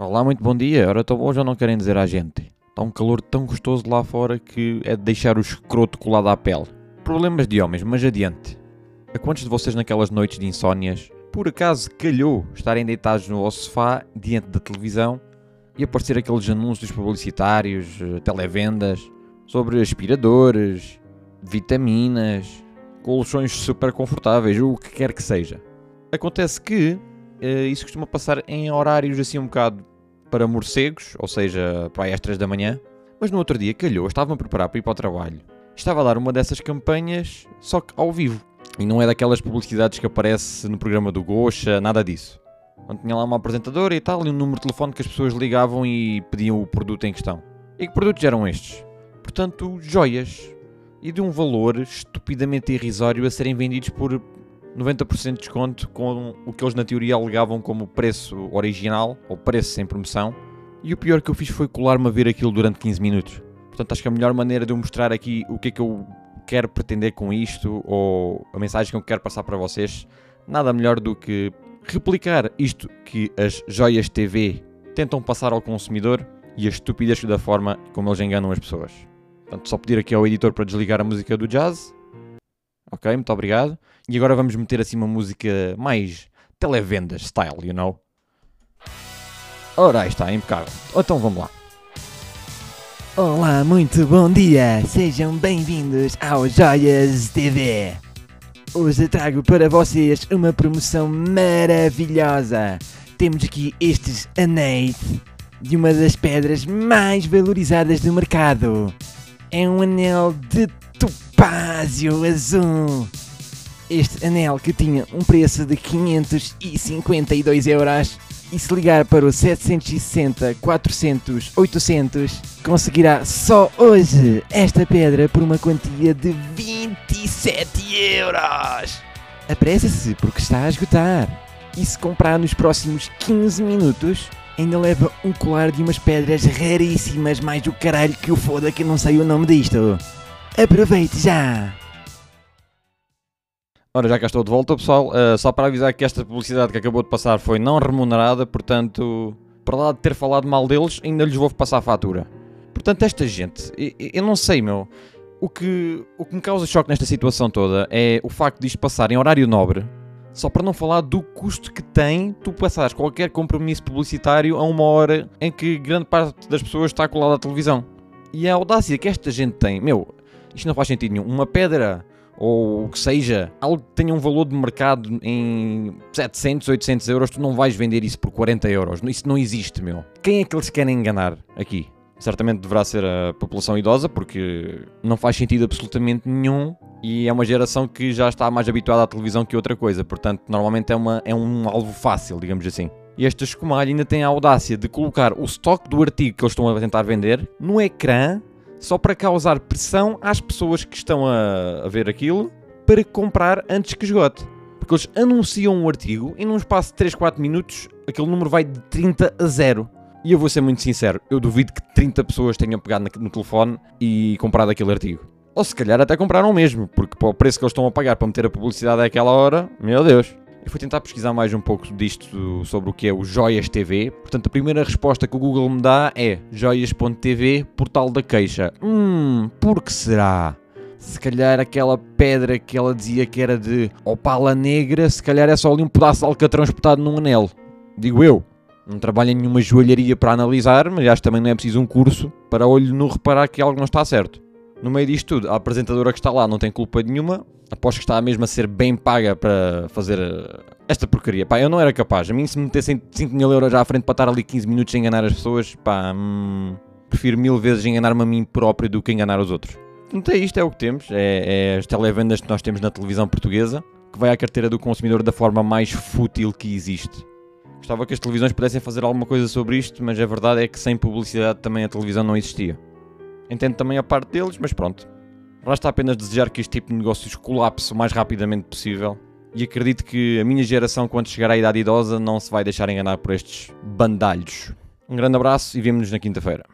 Olá, muito bom dia. Ora, tão bom já não querem dizer à gente. Está um calor tão gostoso lá fora que é de deixar o escroto colado à pele. Problemas de homens, mas adiante. A quantos de vocês naquelas noites de insónias, por acaso calhou estarem deitados no vosso sofá, diante da televisão, e aparecer aqueles anúncios publicitários, eh, televendas, sobre aspiradores, vitaminas, colchões super confortáveis, o que quer que seja. Acontece que isso costuma passar em horários assim um bocado para morcegos, ou seja, para às 3 da manhã. Mas no outro dia calhou, estava-me a preparar para ir para o trabalho. Estava a dar uma dessas campanhas, só que ao vivo. E não é daquelas publicidades que aparece no programa do Gocha, nada disso. Onde tinha lá uma apresentadora e tal, e um número de telefone que as pessoas ligavam e pediam o produto em questão. E que produtos eram estes? Portanto, joias. E de um valor estupidamente irrisório a serem vendidos por 90% de desconto com o que eles na teoria alegavam como preço original ou preço sem promoção. E o pior que eu fiz foi colar-me a ver aquilo durante 15 minutos. Portanto, acho que a melhor maneira de eu mostrar aqui o que é que eu quero pretender com isto ou a mensagem que eu quero passar para vocês, nada melhor do que replicar isto que as joias TV tentam passar ao consumidor e a estupidez da forma como eles enganam as pessoas. Portanto, só pedir aqui ao editor para desligar a música do jazz. Ok, muito obrigado. E agora vamos meter assim uma música mais televendas style, you know? Ora, aí está, impecável. Então vamos lá. Olá, muito bom dia! Sejam bem-vindos ao Joias TV! Hoje trago para vocês uma promoção maravilhosa! Temos aqui estes anéis de uma das pedras mais valorizadas do mercado. É um anel de topázio azul. Este anel que tinha um preço de 552 euros e se ligar para o 760 400 800 conseguirá só hoje esta pedra por uma quantia de 27 euros. Apresse-se porque está a esgotar. E se comprar nos próximos 15 minutos, ainda leva um colar de umas pedras raríssimas, mais do caralho que o foda que não sei o nome disto. Aproveite já! Ora, já cá estou de volta, pessoal. Uh, só para avisar que esta publicidade que acabou de passar foi não remunerada, portanto, para lá de ter falado mal deles, ainda lhes vou passar a fatura. Portanto, esta gente, eu, eu não sei, meu. O que, o que me causa choque nesta situação toda é o facto de isto passar em horário nobre, só para não falar do custo que tem tu passares qualquer compromisso publicitário a uma hora em que grande parte das pessoas está colada à televisão. E a audácia que esta gente tem, meu, isto não faz sentido nenhum. Uma pedra ou o que seja, algo que tenha um valor de mercado em 700, 800 euros, tu não vais vender isso por 40 euros. Isso não existe, meu. Quem é que eles querem enganar aqui? Certamente deverá ser a população idosa, porque não faz sentido absolutamente nenhum e é uma geração que já está mais habituada à televisão que outra coisa. Portanto, normalmente é, uma, é um alvo fácil, digamos assim. E esta escumalha ainda tem a audácia de colocar o estoque do artigo que eles estão a tentar vender no ecrã só para causar pressão às pessoas que estão a, a ver aquilo para comprar antes que esgote. Porque eles anunciam um artigo e num espaço de 3, 4 minutos aquele número vai de 30 a 0. E eu vou ser muito sincero, eu duvido que 30 pessoas tenham pegado no telefone e comprado aquele artigo. Ou se calhar até compraram mesmo, porque para o preço que eles estão a pagar para meter a publicidade àquela hora, meu Deus. Eu fui tentar pesquisar mais um pouco disto sobre o que é o Joias TV. Portanto, a primeira resposta que o Google me dá é joias.tv, portal da queixa. Hum, por que será? Se calhar aquela pedra que ela dizia que era de opala negra, se calhar é só ali um pedaço de alcatrão espetado num anel. Digo eu. Não trabalho em nenhuma joalharia para analisar, mas acho que também não é preciso um curso para olho no reparar que algo não está certo. No meio disto tudo, a apresentadora que está lá não tem culpa nenhuma. Aposto que está mesmo a ser bem paga para fazer eh, esta porcaria. Pá, eu não era capaz. A mim, se me metessem 5 mil euros à frente para estar ali 15 minutos a enganar as pessoas, pá, hum, prefiro mil vezes enganar-me a mim próprio do que enganar os outros. Então é isto, é o que temos. É, é as televendas que nós temos na televisão portuguesa, que vai à carteira do consumidor da forma mais fútil que existe. Gostava que as televisões pudessem fazer alguma coisa sobre isto, mas a verdade é que sem publicidade também a televisão não existia. Entendo também a parte deles, mas pronto. Resta apenas desejar que este tipo de negócios colapse o mais rapidamente possível. E acredito que a minha geração, quando chegar à idade idosa, não se vai deixar enganar por estes bandalhos. Um grande abraço e vemo-nos na quinta-feira.